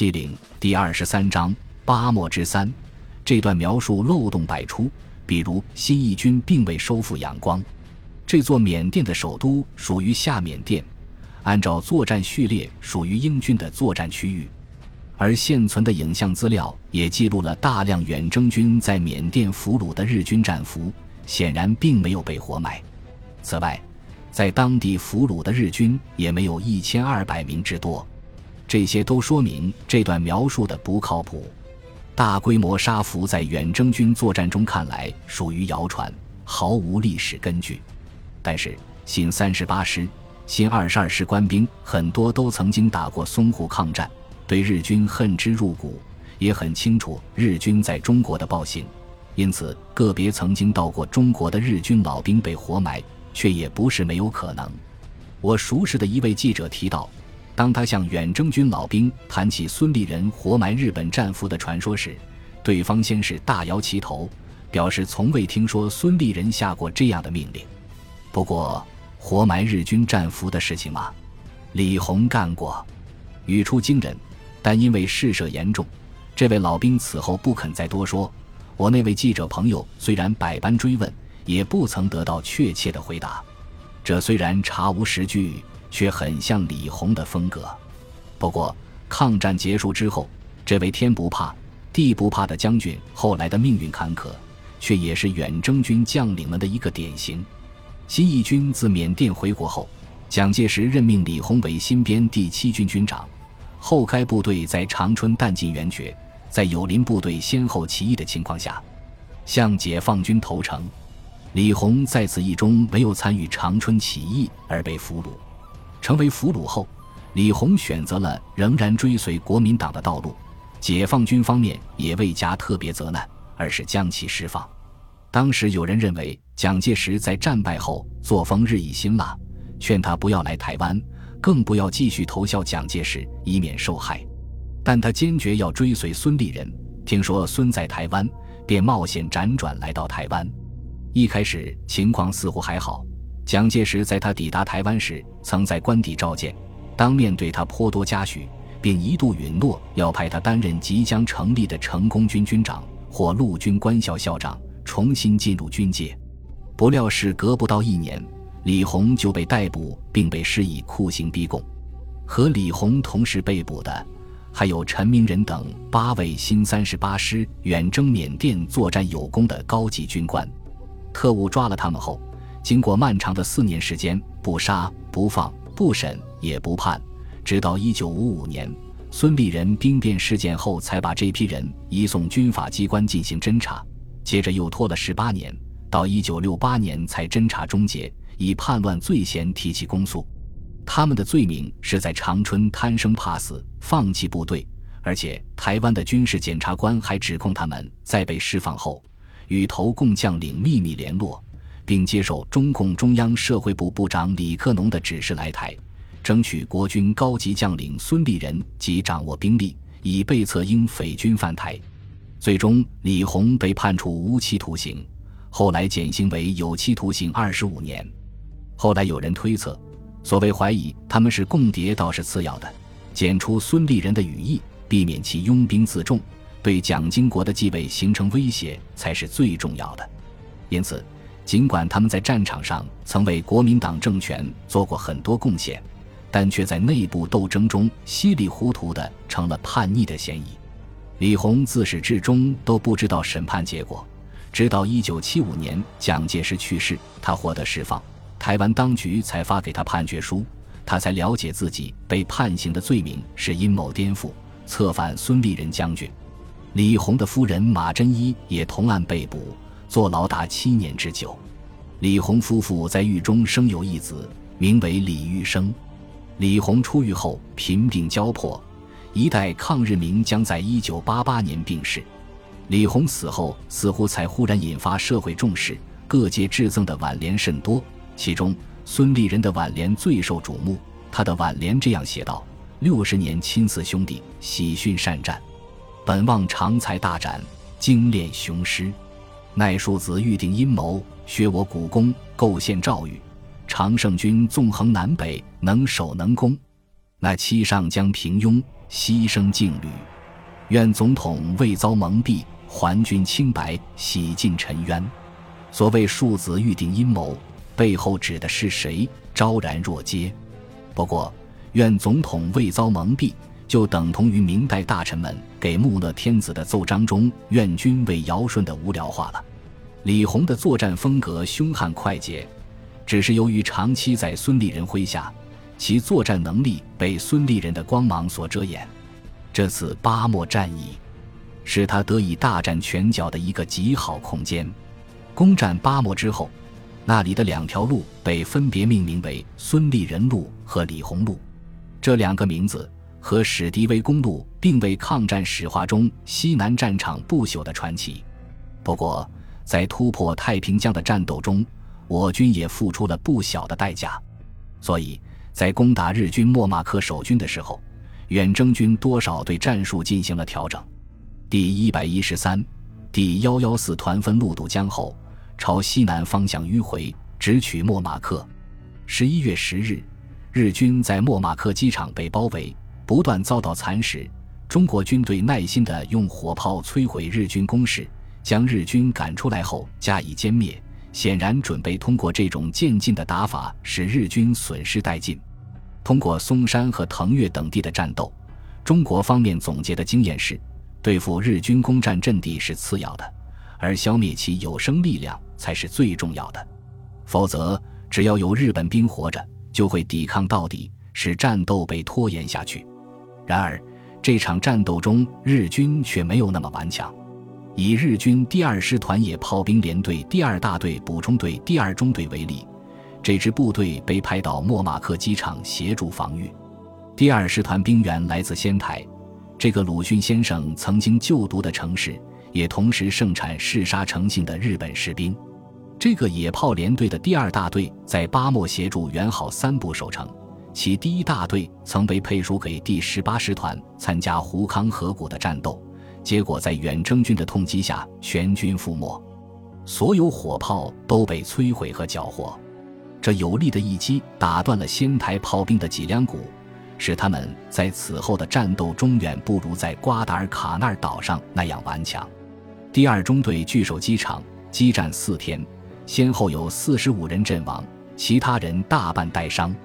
七岭第二十三章八莫之三，这段描述漏洞百出。比如，新义军并未收复仰光，这座缅甸的首都属于下缅甸，按照作战序列属于英军的作战区域。而现存的影像资料也记录了大量远征军在缅甸俘虏的日军战俘，显然并没有被活埋。此外，在当地俘虏的日军也没有一千二百名之多。这些都说明这段描述的不靠谱。大规模杀俘在远征军作战中看来属于谣传，毫无历史根据。但是新三十八师、新二十二师官兵很多都曾经打过淞沪抗战，对日军恨之入骨，也很清楚日军在中国的暴行。因此，个别曾经到过中国的日军老兵被活埋，却也不是没有可能。我熟识的一位记者提到。当他向远征军老兵谈起孙立人活埋日本战俘的传说时，对方先是大摇其头，表示从未听说孙立人下过这样的命令。不过，活埋日军战俘的事情嘛，李红干过，语出惊人。但因为事涉严重，这位老兵此后不肯再多说。我那位记者朋友虽然百般追问，也不曾得到确切的回答。这虽然查无实据。却很像李红的风格。不过，抗战结束之后，这位天不怕地不怕的将军后来的命运坎坷，却也是远征军将领们的一个典型。新一军自缅甸回国后，蒋介石任命李鸿为新编第七军军长。后该部队在长春弹尽援绝，在友邻部队先后起义的情况下，向解放军投诚。李鸿在此役中没有参与长春起义，而被俘虏。成为俘虏后，李鸿选择了仍然追随国民党的道路。解放军方面也未加特别责难，而是将其释放。当时有人认为蒋介石在战败后作风日益辛辣，劝他不要来台湾，更不要继续投效蒋介石，以免受害。但他坚决要追随孙立人。听说孙在台湾，便冒险辗转来到台湾。一开始情况似乎还好。蒋介石在他抵达台湾时，曾在官邸召见，当面对他颇多嘉许，并一度允诺要派他担任即将成立的成功军军长或陆军官校校长，重新进入军界。不料事隔不到一年，李鸿就被逮捕，并被施以酷刑逼供。和李鸿同时被捕的，还有陈明仁等八位新三十八师远征缅甸作战有功的高级军官。特务抓了他们后。经过漫长的四年时间，不杀不放不审也不判，直到一九五五年孙立人兵变事件后，才把这批人移送军法机关进行侦查。接着又拖了十八年，到一九六八年才侦查终结，以叛乱罪嫌提起公诉。他们的罪名是在长春贪生怕死，放弃部队，而且台湾的军事检察官还指控他们在被释放后与投共将领秘密联络。并接受中共中央社会部部长李克农的指示来台，争取国军高级将领孙立人及掌握兵力，以备策应匪军犯台。最终，李鸿被判处无期徒刑，后来减刑为有期徒刑二十五年。后来有人推测，所谓怀疑他们是共谍倒是次要的，检出孙立人的羽翼，避免其拥兵自重，对蒋经国的继位形成威胁才是最重要的。因此。尽管他们在战场上曾为国民党政权做过很多贡献，但却在内部斗争中稀里糊涂的成了叛逆的嫌疑。李鸿自始至终都不知道审判结果，直到1975年蒋介石去世，他获得释放，台湾当局才发给他判决书，他才了解自己被判刑的罪名是阴谋颠覆、策反孙立人将军。李鸿的夫人马珍一也同案被捕。坐牢达七年之久，李弘夫妇在狱中生有一子，名为李玉生。李弘出狱后贫病交迫，一代抗日名将在一九八八年病逝。李弘死后，似乎才忽然引发社会重视，各界致赠的挽联甚多，其中孙立人的挽联最受瞩目。他的挽联这样写道：“六十年亲似兄弟，喜讯善战，本望长才大展，精练雄师。”奈庶子预定阴谋，削我古功，构陷赵宇。常胜军纵横南北，能守能攻。那七上将平庸，牺牲劲旅。愿总统未遭蒙蔽，还君清白，洗尽尘冤。所谓庶子预定阴谋，背后指的是谁？昭然若揭。不过，愿总统未遭蒙蔽，就等同于明代大臣们给穆勒天子的奏章中“愿君为尧舜”的无聊话了。李弘的作战风格凶悍快捷，只是由于长期在孙立人麾下，其作战能力被孙立人的光芒所遮掩。这次巴莫战役，是他得以大展拳脚的一个极好空间。攻占巴莫之后，那里的两条路被分别命名为孙立人路和李洪路。这两个名字和史迪威公路并为抗战史话中西南战场不朽的传奇。不过，在突破太平江的战斗中，我军也付出了不小的代价，所以在攻打日军莫马克守军的时候，远征军多少对战术进行了调整。第一百一十三、第幺幺四团分路渡江后，朝西南方向迂回，直取莫马克。十一月十日，日军在莫马克机场被包围，不断遭到蚕食。中国军队耐心地用火炮摧毁日军攻势。将日军赶出来后加以歼灭，显然准备通过这种渐进的打法使日军损失殆尽。通过松山和腾越等地的战斗，中国方面总结的经验是：对付日军攻占阵地是次要的，而消灭其有生力量才是最重要的。否则，只要有日本兵活着，就会抵抗到底，使战斗被拖延下去。然而，这场战斗中日军却没有那么顽强。以日军第二师团野炮兵联队第二大队补充队第二中队为例，这支部队被派到莫马克机场协助防御。第二师团兵员来自仙台，这个鲁迅先生曾经就读的城市，也同时盛产嗜杀成性的日本士兵。这个野炮联队的第二大队在巴莫协助元好三部守城，其第一大队曾被配属给第十八师团参加胡康河谷的战斗。结果在远征军的痛击下，全军覆没，所有火炮都被摧毁和缴获。这有力的一击打断了仙台炮兵的脊梁骨，使他们在此后的战斗中远不如在瓜达尔卡纳尔岛上那样顽强。第二中队据守机场，激战四天，先后有四十五人阵亡，其他人大半带伤，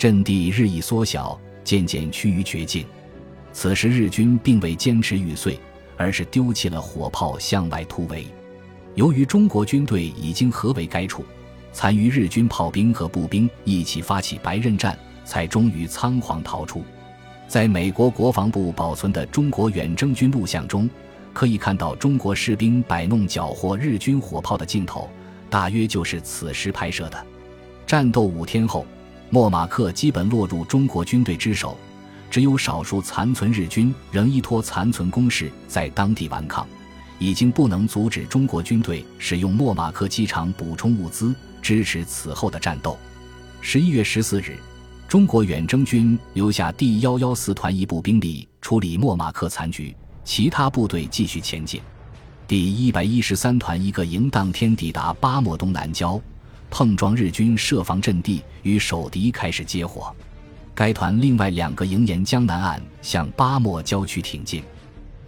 阵地日益缩小，渐渐趋于绝境。此时日军并未坚持玉碎。而是丢弃了火炮向外突围。由于中国军队已经合围该处，残余日军炮兵和步兵一起发起白刃战，才终于仓皇逃出。在美国国防部保存的中国远征军录像中，可以看到中国士兵摆弄缴获日军火炮的镜头，大约就是此时拍摄的。战斗五天后，莫马克基本落入中国军队之手。只有少数残存日军仍依托残存工事在当地顽抗，已经不能阻止中国军队使用莫马克机场补充物资，支持此后的战斗。十一月十四日，中国远征军留下第幺幺四团一部兵力处理莫马克残局，其他部队继续前进。第一百一十三团一个营当天抵达巴莫东南郊，碰撞日军设防阵地，与守敌开始接火。该团另外两个营沿江南岸向巴莫郊区挺进，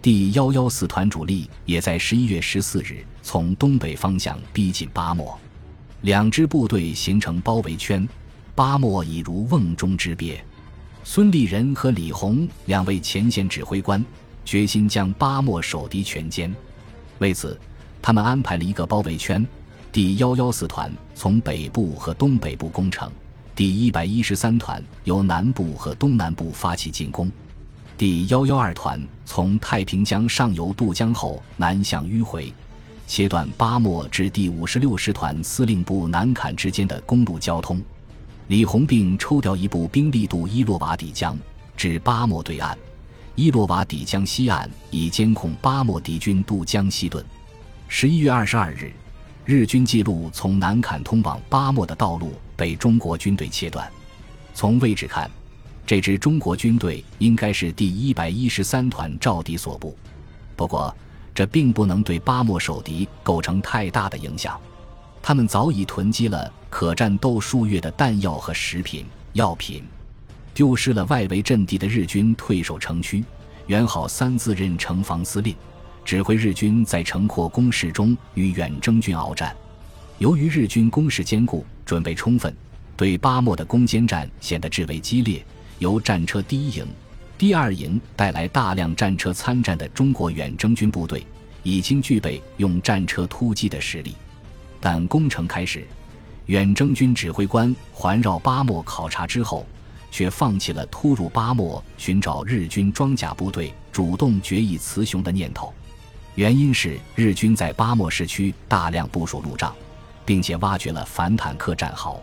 第幺幺四团主力也在十一月十四日从东北方向逼近巴莫，两支部队形成包围圈，巴莫已如瓮中之鳖。孙立人和李洪两位前线指挥官决心将巴莫守敌全歼，为此，他们安排了一个包围圈，第幺幺四团从北部和东北部攻城。第一百一十三团由南部和东南部发起进攻，第幺幺二团从太平江上游渡江后南向迂回，切断巴莫至第五十六师团司令部南坎之间的公路交通。李洪并抽调一部兵力渡伊洛瓦底江至巴莫对岸，伊洛瓦底江西岸以监控巴莫敌军渡江西遁。十一月二十二日。日军记录从南坎通往巴莫的道路被中国军队切断。从位置看，这支中国军队应该是第一百一十三团赵敌所部。不过，这并不能对巴莫守敌构成太大的影响。他们早已囤积了可战斗数月的弹药和食品、药品。丢失了外围阵地的日军退守城区，原好三自任城防司令，指挥日军在城廓攻势中与远征军鏖战。由于日军攻势坚固，准备充分，对巴莫的攻坚战显得至为激烈。由战车第一营、第二营带来大量战车参战的中国远征军部队，已经具备用战车突击的实力。但攻城开始，远征军指挥官环绕巴莫考察之后。却放弃了突入巴莫寻找日军装甲部队、主动决一雌雄的念头。原因是日军在巴莫市区大量部署路障，并且挖掘了反坦克战壕。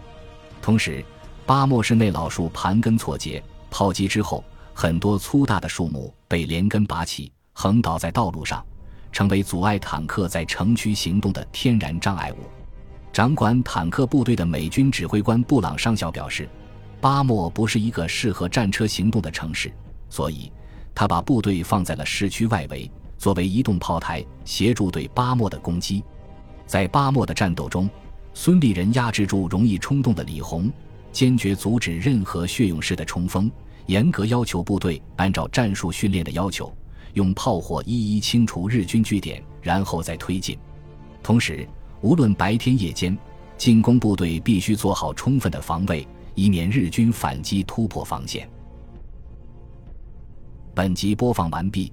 同时，巴莫市内老树盘根错节，炮击之后，很多粗大的树木被连根拔起，横倒在道路上，成为阻碍坦克在城区行动的天然障碍物。掌管坦克部队的美军指挥官布朗上校表示。巴莫不是一个适合战车行动的城市，所以他把部队放在了市区外围，作为移动炮台，协助对巴莫的攻击。在巴莫的战斗中，孙立人压制住容易冲动的李红，坚决阻止任何血勇式的冲锋，严格要求部队按照战术训练的要求，用炮火一一清除日军据点，然后再推进。同时，无论白天夜间，进攻部队必须做好充分的防卫。以免日军反击突破防线。本集播放完毕，